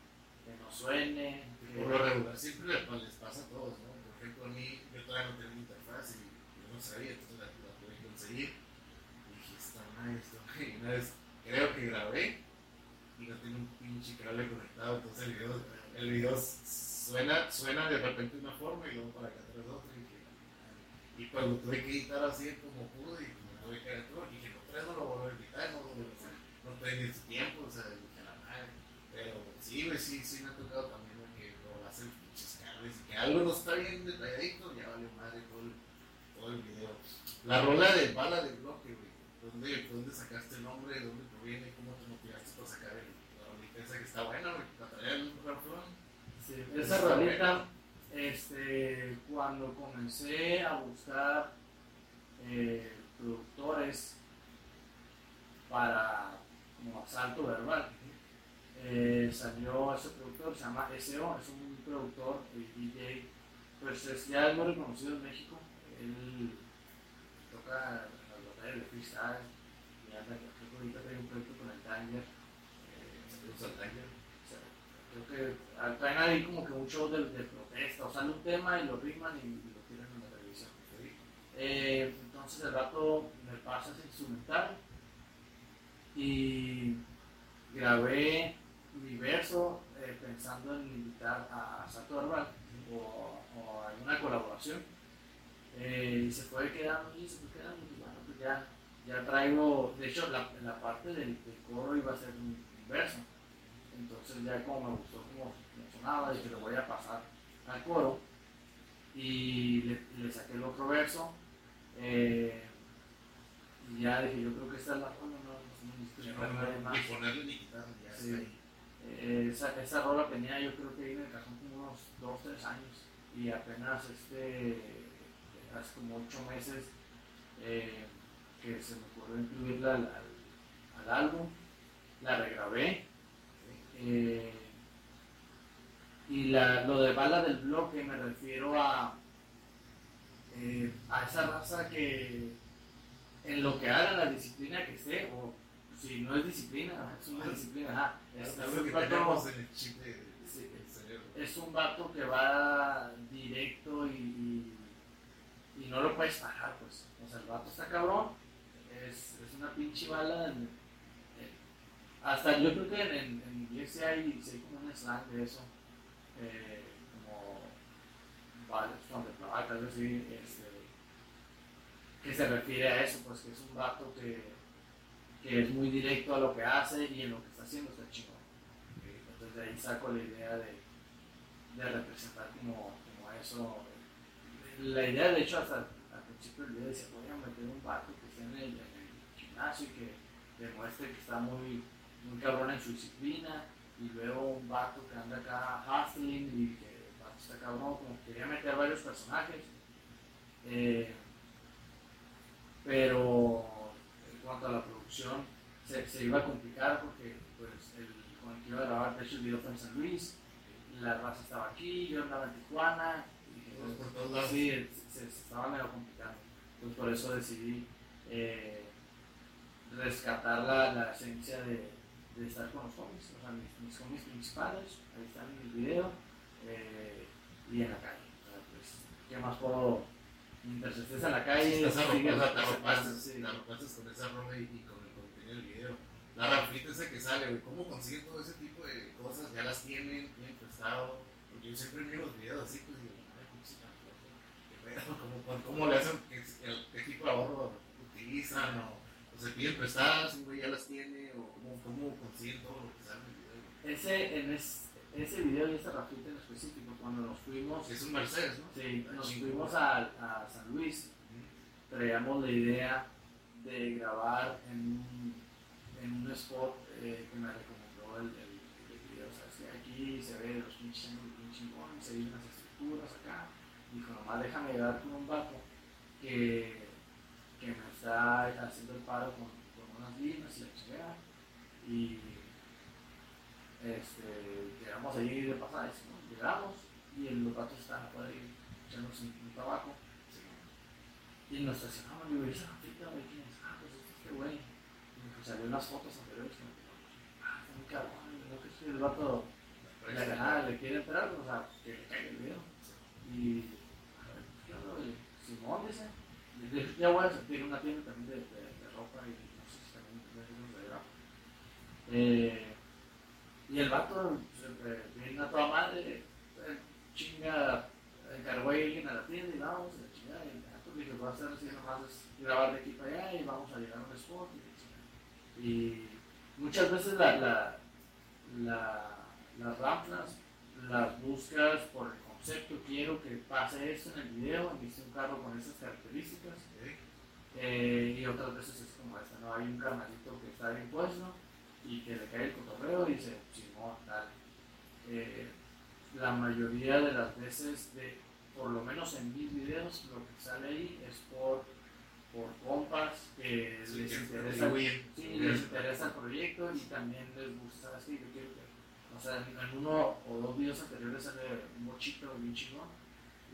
que no suene. Por lo regular siempre les, les pasa a todos, ¿no? Por ejemplo, a mí, yo todavía no tenía interfaz y yo no sabía, entonces la, tuve que conseguir. Y dije, está mal, mal. Y una vez creo que grabé y no tenía un pinche cable conectado, entonces el video el video suena, suena de repente de una forma y luego para acá atrás otra. Y, y cuando tuve que editar así como pude y me tuve que editar, dije, no, tres no lo vuelvo a editar, no, no, no tengo tiempo, o sea, dije, la madre. Pero sí, sí, sí me ha tocado también que lo hacen pinches cables y que algo no está bien detalladito, ya vale madre todo el, todo el video. La rola de bala de bloque, güey. ¿Dónde, ¿Dónde sacaste el nombre? ¿Dónde proviene? ¿Cómo te motivaste para sacar el, la rolita esa que está buena, güey? Para traer el Sí, esa rolita, este, cuando comencé a buscar eh, productores para como asalto verbal, eh, salió ese productor, se llama SEO, es un productor y DJ, pues es, ya es muy reconocido en México, él toca las batallas de freestyle, y anda, creo que ahorita un proyecto con el Tanger, eh, Creo que traen ahí como que un show de, de protesta, o sale un tema y lo ritman y, lo tiran en la televisión. Eh, entonces el rato me pasa ese instrumental y grabé mi verso eh, pensando en invitar a Sato Arbal o, o alguna colaboración. Eh, y se fue quedando y se fue quedando y bueno, pues ya, ya traigo, de hecho la, la parte del, coro iba a ser un verso entonces ya como me gustó como sonaba, dije, lo voy a pasar al coro. Y le, saqué el otro verso. Eh, y ya dije, yo creo que esta es la forma, no, no, no. Eh, esa, esa rola tenía yo creo que el cajón como unos 2, 3 años. Y apenas este, hace como 8 meses eh, que se me ocurrió incluirla al, al- álbum, la regrabé. Eh, y la, lo de bala del bloque me refiero a, eh, a esa raza que en lo que haga la disciplina que esté, si no es disciplina, es una disciplina, ajá, es, un vato- Sí. es un que va directo y, y, y no lo puedes parar, pues. O sea, el vato está cabrón, es, es una pinche bala. en- hasta yo creo que en, en, en inglés sí hay, sí hay como un slang de eso, eh, como balas from the algo así, este, que se refiere a eso, pues que es un vato que, que es muy directo a lo que hace y en lo que está haciendo está chingón. Entonces de ahí saco la idea de, de representar como, como eso. La idea, de hecho, hasta al principio del video decía, voy a meter un vato que esté en el, en el gimnasio y que demuestre que está muy, muy cabrón en su disciplina. Y luego un vato que anda acá hustling y que el vato está cabrón, como que quería meter varios personajes. Eh, pero en cuanto a la producción, se, se iba a complicar porque pues, el, con el que iba a grabar, de hecho el video fue en San Luis, la raza estaba aquí, yo andaba en Tijuana, y pues, por todos lados. sí, se, se estaba medio complicando. Entonces por eso decidí eh, rescatar la, la esencia de, de estar con los cómics, o sea, mis, mis cómics principales, ahí están en el video eh, y en la calle. Pues, ¿Qué más puedo? Mientras estés en la calle, Estás sigues arropaste, sí. con esa rola y, y con el video. La rafita esa que sale, güey, ¿cómo consiguen todo ese tipo de cosas? ¿Ya las tienen? ¿Tienen prestado? Porque yo siempre miro los videos así, pues digo, ay, pinche tampoco. ¿Qué pedo? ¿Cómo, cómo le hacen? ¿Qué, tipo de ahorro utilizan? ¿O, o se piden prestadas? ¿Un güey ya las tiene? ¿O cómo, cómo consiguen todo lo que sale en el video? Ese, en es- ese video y esa rafita en específico, cuando nos fuimos, Es un Mercedes, ¿no? sí, nos Chingón. fuimos a, a San Luis, traíamos la idea de grabar en un, en un spot eh, que me recomendó el, el, el video. O sea, aquí se ve los pinches chingones, se ven unas estructuras acá. Dijo, nomás déjame llegar con un vato que, que me está haciendo el paro con, con unas líneas y la chingada. Y este, llegamos ahí de pasada, ¿no? llegamos y el- los vatos estaban afuera ahí echándose un, tabaco. Y nos estacionamos, y digo, esa güey, ¿quién es? Ah, pues es este. Pues salió unas fotos anteriores que me dijo, ah, está muy cabrón, no que si el vato le, nada, le quiere entrar, o sea, que le caiga el video. Y, a ver, ¿qué onda? Simón dice, ya voy a sentir una tienda también de, de, de ropa y no sé si también de grafo. Eh, y el vato, siempre viene a toda madre, eh, chinga, encargó a alguien a la tienda y vamos, y la chingada, y ya, pues dije, voy a hacer así nomás es grabar de aquí para allá y vamos a llegar a un spot y. Y muchas veces la, la, la, las ramplas las buscas por el concepto, quiero que pase esto en el video, viste un carro con esas características, eh, y otras veces es como esta, ¿no? Hay un carnalito que está bien puesto y que le cae el cotorreo y dice, Simón, tal. Eh, la mayoría de las veces, de, por lo menos en mis videos, lo que sale ahí es por, por compas que Sí, les interesa, sí, les interesa el proyecto y también les gusta, ¿sabes qué? Yo quiero que, o sea, en, uno o dos videos anteriores sale un mochito bien chingón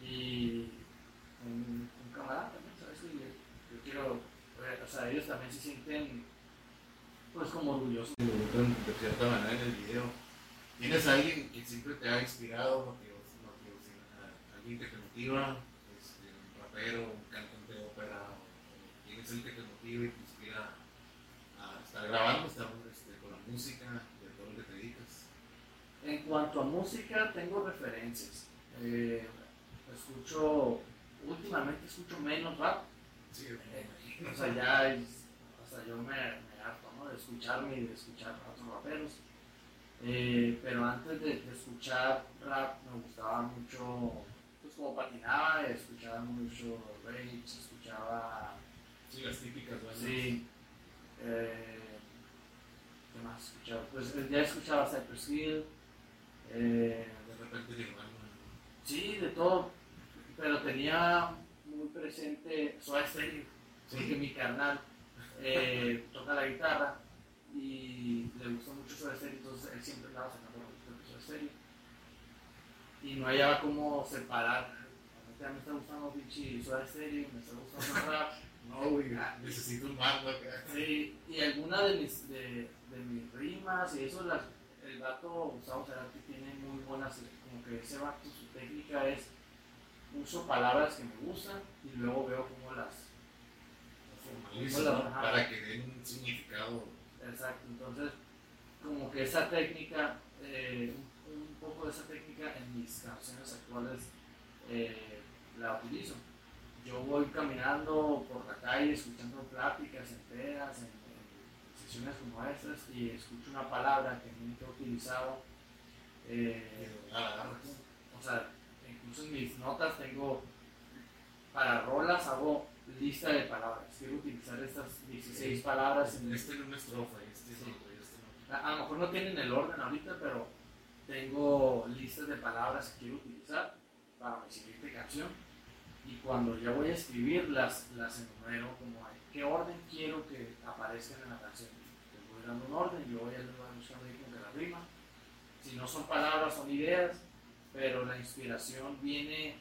y un, un camarada también, ¿sabes qué? Yo, yo quiero, o sea, ellos también se sienten, pues, como orgullosos. de cierta manera en el video. ¿Tienes a alguien que siempre te ha inspirado, motivos, alguien que te motiva, este, un rapero, un cantante o es el que te motiva y te inspira a estar grabando, estar este, con la música, de todo lo que te dedicas? En cuanto a música, tengo referencias. Eh, escucho, últimamente escucho menos rap. Sí, Eh, o sea, ya es, hasta yo me, me harto, ¿no? De escucharme y de escuchar a otros raperos. Eh, pero antes de, de escuchar rap me gustaba mucho, pues como patinaba, escuchaba mucho rage, escuchaba, Sí, las típicas sí, eh, ¿qué más? escuchaba, pues ya escuchaba Cypress Hill, eh, De repente Nirvana. sí, de todo, pero tenía muy presente Soda Stereo, porque mi carnal eh, toca la guitarra y le gustó mucho Soda Stereo, entonces él siempre estaba sacando Soda Stereo y no hallaba cómo separar. Ya me está gustando pinche Soda Stereo, me está gustando rap. No, güey, necesito un mando acá. Sí, y alguna de mis, de, de mis rimas y eso, las, el vato Gustavo Cerati tiene muy buenas, como que ese vato, su técnica es, uso palabras que me gustan y luego veo cómo las... Formalizo. Para que den un significado. Exacto, entonces, como que esa técnica, eh, un, un poco de esa técnica en mis canciones actuales eh, la utilizo. Yo voy caminando por la calle escuchando pláticas enteras, en, en sesiones como estas, y escucho una palabra que nunca he utilizado. eh, o sea, incluso en mis notas tengo, para rolas hago lista de palabras. Quiero utilizar estas 16 palabras en Este en una estrofa, y este Sí. este a lo mejor no tienen el orden ahorita, pero tengo listas de palabras que quiero utilizar para mi siguiente canción. Y cuando ya voy a escribir, las, las enumero como qué orden quiero que aparezcan en la canción. Les voy dando un orden y luego ya les voy buscando ahí como que la rima. Si no son palabras, son ideas, pero la inspiración viene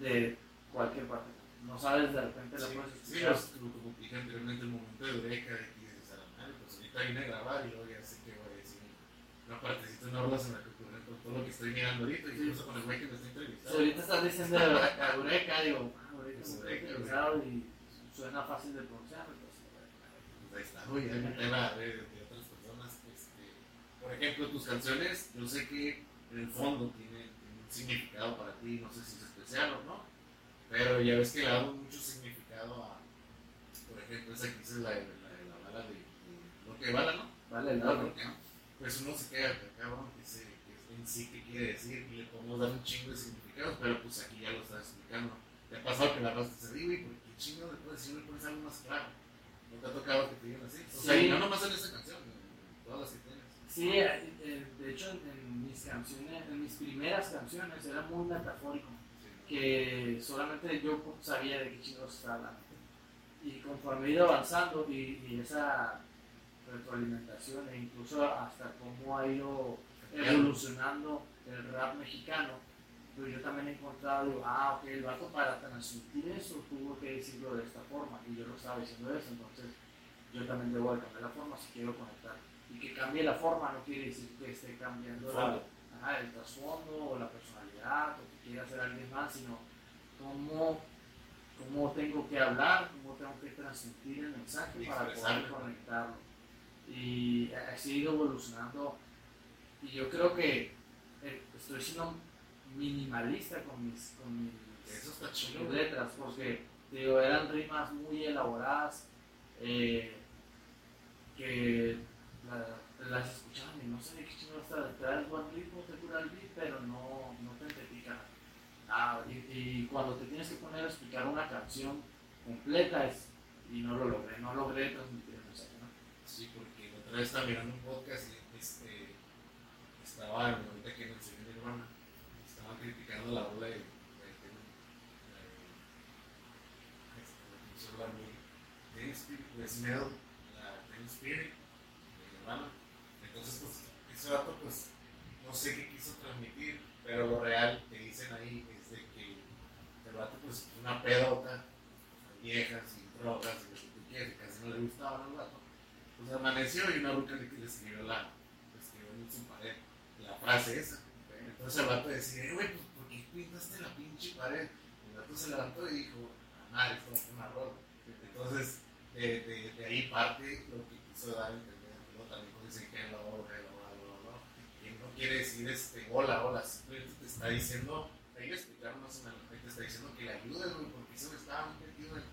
de cualquier parte. No sabes, de repente la Sí, puedes sí, es como como dije anteriormente, el momento de eureka, de que dices a la madre, pues ahorita vine a grabar y luego ya sé que voy a decir una partecita en orlas en la que ocurre todo lo que estoy mirando ahorita, incluso con el güey que me está entrevistando. ahorita estás diciendo Eureka, digo, ah, Eureka y suena fácil de pronunciar. Entonces, ahí está, güey, hay un tema de, otras personas. Este, por ejemplo, tus canciones, yo sé que en el fondo tienen, un significado para ti, no sé si es especial o no, pero ya ves que le damos mucho significado a, por ejemplo, esa que dice la, la, bala de, lo que bala, ¿no? vale, el No, Pues uno se queda cabrón, que se- en sí qué quiere decir y le podemos dar un chingo de significados, pero pues aquí ya lo estás explicando. ¿Te ha pasado que la raza se ríe, güey? ¿Por qué chingo le puedes decir, le pones algo más claro? ¿No te ha tocado que te digan así? O sea, Sí. y no nomás en esa canción, en todas las que tienes. Sí, eh, eh, de hecho en, mis canciones, en mis primeras canciones era muy metafórico, Sí. que solamente yo sabía de qué chingados estaba hablando. Y conforme he ido avanzando y, y esa retroalimentación e incluso hasta cómo ha ido evolucionando el rap mexicano, pues yo también he encontrado, ah, ok, el vato para transmitir eso tuvo que decirlo de esta forma, y yo lo estaba diciendo eso, entonces yo también debo de cambiar la forma si quiero conectar. Y que cambie la forma no quiere decir que esté cambiando El la- ajá, el trasfondo o la personalidad o que quiera ser alguien más, sino cómo, cómo tengo que hablar, cómo tengo que transmitir el mensaje para poder conectarlo. Y he ido evolucionando. Y yo creo que eh, estoy siendo minimalista con mis, con mis, Eso está chido. letras, porque digo, eran rimas muy elaboradas eh, que la- las escuchaban y no sé de qué chingo está, el buen ritmo, te cura el beat, pero no, no te identifica Ah, y, y cuando te tienes que poner a explicar una canción completa es, y no lo logré, no logré transmitir el mensaje, ¿no? Sí, porque la otra vez estaba mirando un podcast y estaba ahorita que en el de Nirvana, estaban criticando la ola de, de, de, Smell, la Teen Spirit de Nirvana. Entonces, pues, ese dato, pues, no sé qué quiso transmitir, pero lo real que dicen ahí es de que el vato, pues, una pedota, viejas y drogas y lo que tú quieras, y casi no le gustaba al vato. Pues amaneció y una ruca le escribió la, le escribió en su pared la frase esa. Entonces el vato decía, "Eh, güey, pues ¿por qué pintaste la pinche pared? El vato se levantó y dijo, "Ah, madre, esto es una rola. Entonces, de, de, de ahí parte lo que quiso dar a entender, ¿no? también cuando dice que hello, hello, hello, hello, que no quiere decir este, hola, hola, simplemente te está diciendo, ahí lo explicaron más o menos, te está diciendo que le ayudes, güey, porque eso estaba muy metido en,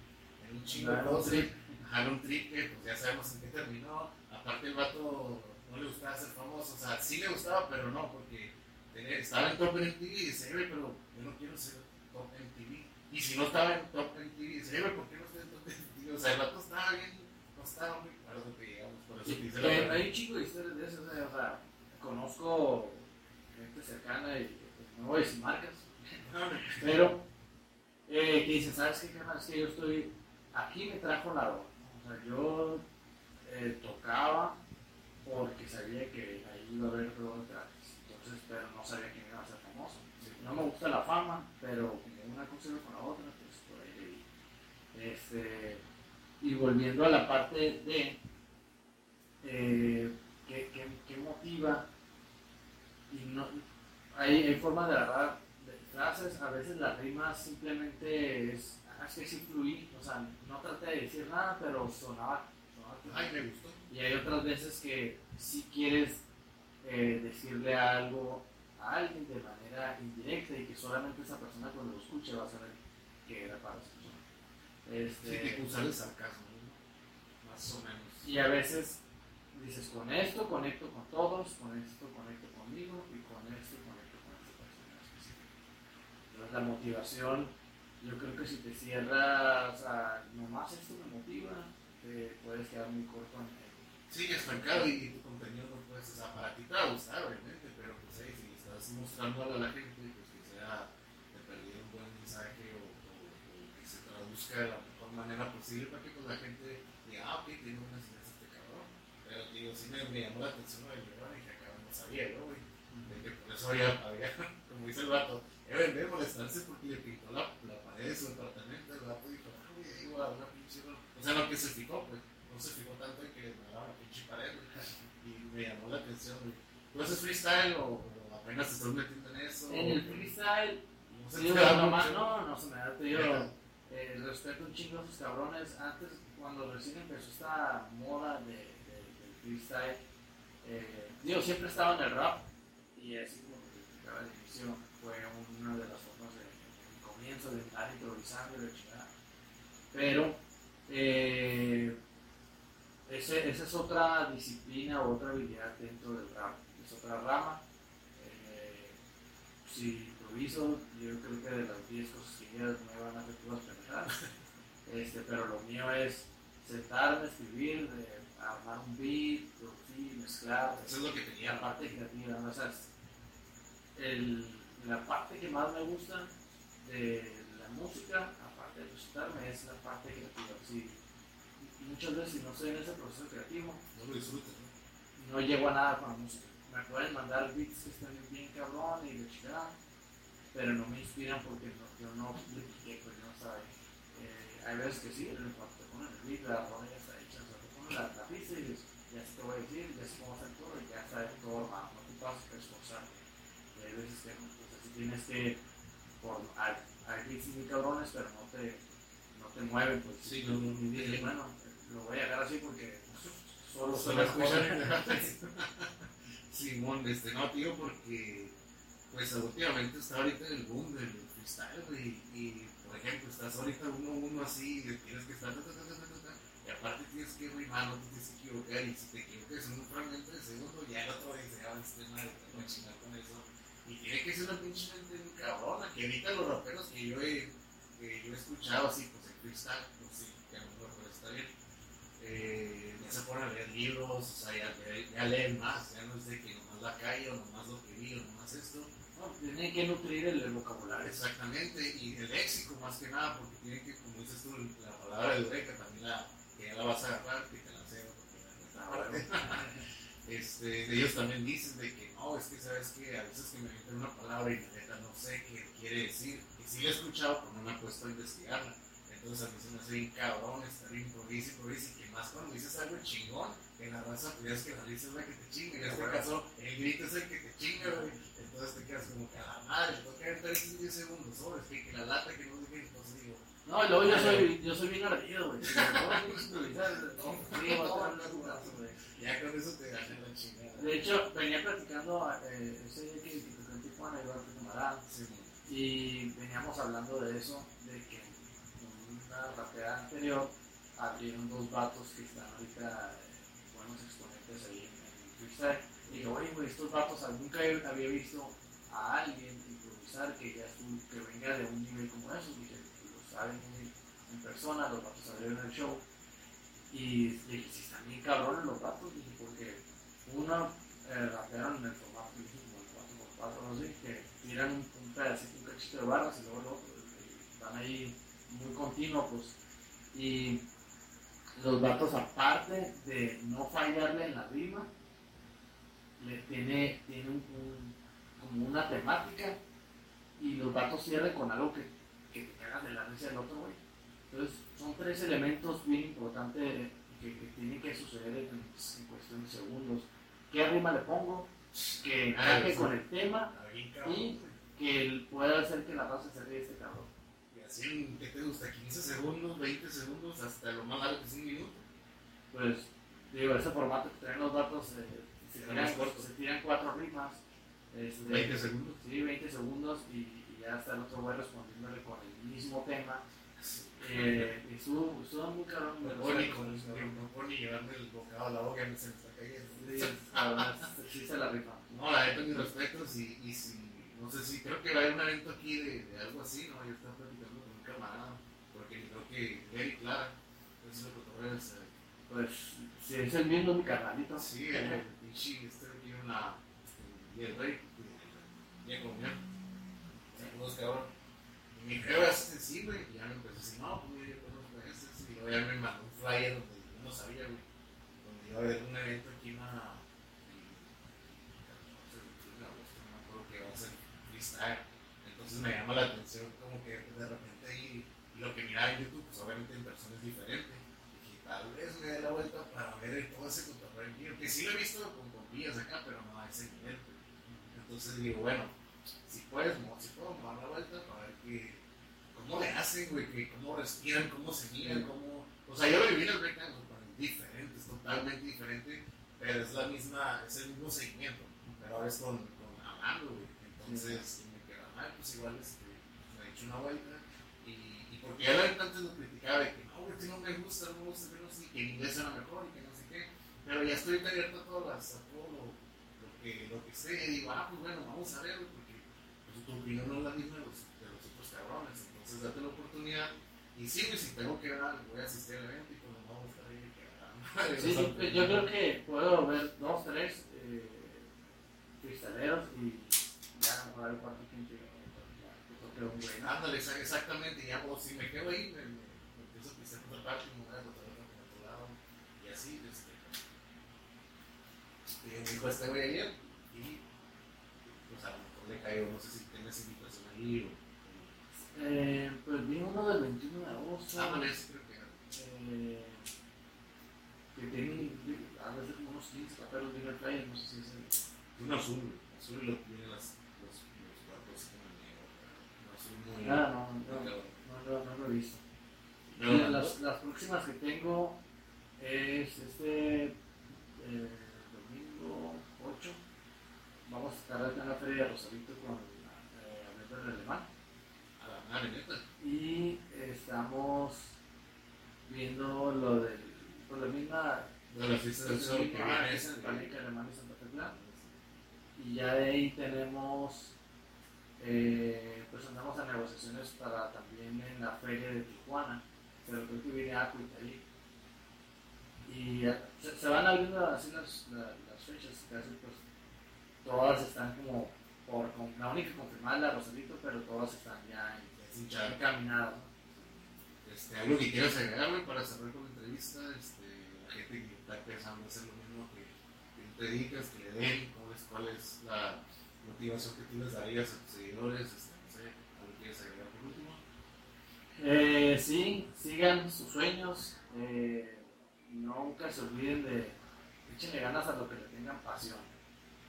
en un chingo de Claro, sí. Ajá, un trip que pues ya sabemos en qué terminó. Aparte el vato no le gustaba ser famoso, o sea, sí le gustaba, pero no, porque estaba en Top MTV y decía, pero yo no quiero ser Top MTV. Y si no estaba en Top MTV, decía, güey, ¿por qué no estoy en Top MTV? O sea, el rato estaba bien, no estaba muy claro que llegamos, por eso eh, Hay un chico de historias de esas, o sea, conozco gente cercana y no voy a decir marcas, <laughs> pero eh, que dicen, ¿sabes qué, carnal? Es que yo estoy, aquí me trajo la ropa, o sea, yo eh, tocaba porque sabía que ahí iba a haber droga gratis. Entonces, pero no sabía quién iba a ser famoso. No me gusta la fama, pero como una cosa con la otra, pues por ahí. Este, y volviendo a la parte de eh, ¿qué, motiva y no, hay, hay formas de agarrar frases, a veces la rima simplemente es, ah, es que sí fluí, o sea, no traté de decir nada, pero sonaba, sonaba Ay, me gustó. Y hay otras veces que si quieres eh, decirle algo a alguien de manera indirecta y que solamente esa persona cuando lo escuche va a saber que era para esa persona. Sí, Este, que usar el sarcasmo, ¿no? Más o menos. y a veces dices, con esto conecto con todos, con esto conecto conmigo y con esto conecto con esta persona. Entonces la motivación, yo creo que si te cierras a nomás esto me motiva, te puedes quedar muy corto en el... Sí, estancado y, y tu contenido no puedes, o sea, para ti obviamente, pero pues ahí, si estás mostrándolo a la gente, pues que sea de perdido un buen mensaje o, que se traduzca de la mejor manera posible para que pues, la gente diga, ah, ok, tiene unas ideas este cabrón. Pero digo, sí me, llamó la atención lo de y que acá no sabía, ¿no, güey? De que por eso había, había, <laughs> como dice el vato, debe de molestarse porque le pintó la, la pared de su departamento, el vato dijo, ah, güey, va una pinche... ro-". O sea, lo que se fijó, pues, no se fijó tanto en que me daba la pinche pared. Y me llamó la atención, güey. ¿Tú haces freestyle o, o apenas te estás metiendo en eso? En el freestyle, No se sí, da nomás, no, no se me da, te digo, eh, respeto un chingo a esos cabrones. Antes, cuando recién empezó esta moda de, de- del freestyle, eh, digo, siempre estaba en el rap y así como explicaba al inicio, fue una de las formas de, de comienzo de estar improvisando y de chingada. Pero, eh, ese- esa es otra disciplina o otra habilidad dentro del rap, es otra rama. Eh, si improviso, yo creo que de las 10 cosas que digas me van a hacer todas. <laughs> Este, pero lo mío es sentarme, escribir, eh, armar un beat, producir, mezclar. Eso es lo que tenía. la parte creativa, ¿no? O sea, el- la parte que más me gusta de la música, aparte de presentarme, es la parte creativa. Sí, muchas veces si no estoy en ese proceso creativo, No lo disfrutas, ¿no? no llego a nada con la música. Me pueden mandar beats que están bien cabrón y de chingada, pero no me inspiran porque no, yo no le piqué, pues yo no. Eh, hay veces que sí, en cuanto te ponen el beat, la rola ya está hecha, o sea, te ponen la, la pista y dices, ya sé te voy a decir, ya sé cómo hacer todo y ya está todo no te pasas que esforzarte. Y hay veces que no, sea, si tienes que, por, hay, hay beats muy cabrones, pero no te, no te mueven, pues Sí, no, no, no, no. bueno, lo voy a dejar así porque solo suena escuchar joder. Simón, este, no, tío, porque pues últimamente está ahorita en el boom del freestyle, güey, y por ejemplo, estás ahorita uno a uno así, y tienes que estar, ta, ta, ta, ta, ta, ta, y aparte tienes que rimar, no te tienes que equivocar, y si te equivocas en un fragmento de segundo, ya el otro dice, ah, este madre, te voy a chingar con eso, y tiene que ser una pinche mente muy cabrona, que ahorita los raperos que yo he, que yo he escuchado así, pues el freestyle, pues sí, que a lo mejor está bien, eh, ya se ponen a leer libros, o sea, ya, leen más, ya no es de que nomás la calle o nomás lo que vi o nomás esto. No, tiene que nutrir el, el vocabulario. Exactamente, y el léxico más que nada, porque tiene que, como dices tú, la palabra de eureka también la, que ya la vas a agarrar, que te la cedo, porque la bueno. <laughs> este, ellos también dicen de que no, es que sabes que a veces que me meten una palabra y la neta no sé qué quiere decir, y sí la he escuchado, pero no me he puesto a investigarla. Entonces a mí se me hace bien cabrón estar improvisa, improvisa, y que más cuando dices algo chingón, en la raza pues ya es que la risa es la que te chinga, en este caso el grito es el que te chinga, güey. Entonces te quedas como que a la madre, tengo que aventar estos 10 segundos, sobres, que, que la lata que no sé qué, entonces digo, No, luego yo soy, yo soy bien ardido, güey. A a ya con eso te dan la chingada. De hecho, venía platicando eh, ese día que, que en Tijuana, igual que Camarán, Sí, y veníamos hablando de eso, de que una rapera anterior abrieron dos vatos que están ahorita eh, buenos exponentes ahí en, freestyle. Y digo, oye, güey, estos vatos, nunca había visto a alguien improvisar que ya estuvo, que venga de un nivel como esos, y que lo saben en, persona, los vatos abrieron el show. Y dije, si están bien cabrones los vatos, dije, porque uno eh, rapearon en el formato, dije, como el vatos así, que tiran un, pedacito, un cachito de barras y luego lo otro, están ahí muy continuos, pues. Y los vatos, aparte de no fallarle en la rima, le tiene, tiene un, un- como una temática y los vatos cierran con algo que, que te cagas de la risa del otro, güey. Entonces, son tres elementos bien importantes que, que tienen que suceder en, en cuestión de segundos. ¿Qué rima le pongo? Que Ah, encaje con el tema, Y- que pueda hacer que la raza se ríe este cabrón. En, ¿qué te gusta? 15 segundos, 20 segundos, hasta lo más largo que es un minuto. Pues, digo, ese formato que traen los datos, eh, se, Sí, tiran, se tiran cuatro rimas. este, 20 segundos. Sí, 20 segundos y, y ya está el otro güey respondiéndole con el mismo tema. Eh, y estuvo, estuvo muy cabrón. No sé, con, no llevarme el bocado a la boca, me se me está cayendo. Sí, sí se la rifa. No, la neta, mis respetos y, y si, no sé si, creo que va a haber un evento aquí de, de algo así, ¿no? Yo estaba platicando con un camarada, porque creo que Gary Clara, es. Pues, si es el mismo, mi carnalito. Sí, el <laughs> pinche, este aquí en la, y el rey, ya comió. Saludos, cabrón. Y mi jefe hace sí, güey, y ya me empezó a decir, no, pues yo conozco a este, este", y luego ya me mandó un flyer donde yo no sabía, güey, donde iba a haber un evento aquí en la, no me acuerdo que va a ser freestyle. Entonces me llama la atención como que de repente lo que miraba en YouTube, pues obviamente en persona es diferente. Dije, tal vez me dé la vuelta para ver todo ese cotorreo mío, que sí lo he visto con compillas acá, pero no a ese nivel. Entonces digo, bueno, si puedes, si puedo, me dar la vuelta para ver que, cómo le hacen, güey, que cómo respiran, cómo se miran, cómo... O sea, yo lo viví en el es diferente, es totalmente diferente, pero es la misma, es el mismo seguimiento, pero ahora es con, con güey. Entonces, me queda mal, pues igual este, me he hecho una vuelta y, y porque ya la antes lo criticaba de que no, que no me gusta, no me gusta, no sé, que en inglés era mejor y que no sé qué, pero ya estoy abierto a todas las, a todo lo, lo que, lo que sé, y digo, ah, pues bueno, vamos a ver, porque pues, tu opinión no es la misma de los, de los otros cabrones, entonces date la oportunidad. Y sí, güey, si tengo que dar, voy a asistir al evento y pues nos vamos a madre, Sí, yo, yo creo que puedo ver dos, tres eh, cristaleros y ya a lo mejor el cuarto quinto güey. ¿no? Ándale, exa- exactamente, ya, o si me quedo ahí, me, me, empiezo a pisar por otra parte, me voy a otra otro lado, y así, este. Y me dijo este güey ayer, y pues a lo mejor le caigo, no sé si tienes invitación ahí o. Eh, pues vi uno del 21 de agosto. Ah, bueno, ese creo que era. eh, que tiene a veces como unos 15 papeles de Play, no sé si es el. Un azul, azul y lo tiene las, los, los cuartos como negro, un azul muy. Ah, no, no, no, no, lo- no lo he visto. Las, las próximas que tengo es este eh, domingo 8. Vamos a estar en la feria de Rosarito con eh, Alberto de Alemán. Y estamos viendo lo del, por la misma, De la fiesta del sol que ah, viene es el Palica Alemán y Santa Plan. Y ya de ahí tenemos, eh, pues andamos a negociaciones para también en la feria de Tijuana, pero creo que viene Aquit ahí. Y se, se van abriendo así las, la- las fechas, casi pues todas están como, por, la única confirmada es la Rosarito, pero todas están ya encaminadas. Este, algo que quieras agregar, güey, para cerrar con la entrevista, este, la gente que está pensando hacer lo mismo que, te dedicas, que le den, cuál es, cuál es la tú les darías a tus seguidores, este, no sé, algo que quieras agregar por último. Eh, sí, sigan sus sueños, eh, nunca se olviden de, échenle ganas a lo que le tengan pasión,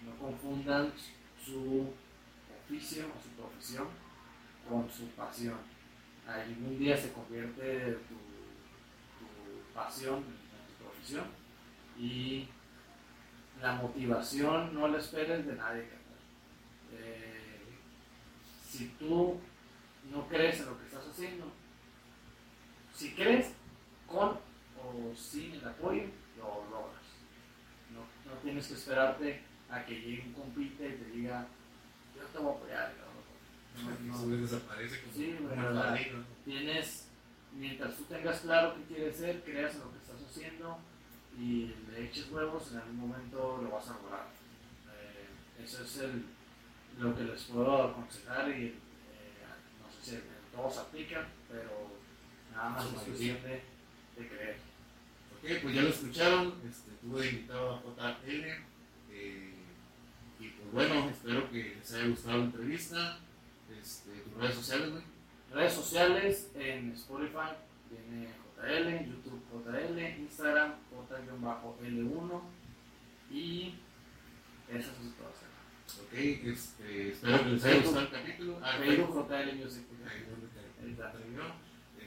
no confundan su oficio o su profesión con su pasión. Algún día se convierte tu pasión en tu profesión y la motivación no la esperes de nadie. Eh, si tú no crees en lo que estás haciendo, si crees con o sin el apoyo, lo logras. No, no tienes que esperarte a que llegue un compite y te diga, yo te voy a apoyar. cabrón". No, <laughs> desaparece como, Sí. Tienes, mientras tú tengas claro qué quieres ser, creas en lo que estás haciendo y le eches huevos, en algún momento lo vas a lograr. Eh, ese es el, lo que les puedo aconsejar y eh, no sé si todos aplican, pero nada más es cuestión de, creer. Ok, pues ya lo escucharon, este, tuve invitado a JL. Eh, y pues bueno, espero que les haya gustado la entrevista. Este, tus redes sociales, güey. Redes sociales en Spotify tiene JL, YouTube JL, Instagram J-L1 y esas son todas. Ok, este, espero que les haya gustado el capítulo. Ah, Facebook JL Music.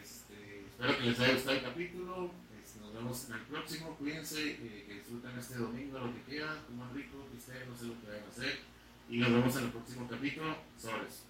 Este, espero que les haya gustado el capítulo. Este, nos vemos en el próximo. Cuídense, eh, que disfruten este domingo lo que quieran, coman rico, que no sé lo que vayan a hacer. Y nos vemos en el próximo capítulo. Sobres.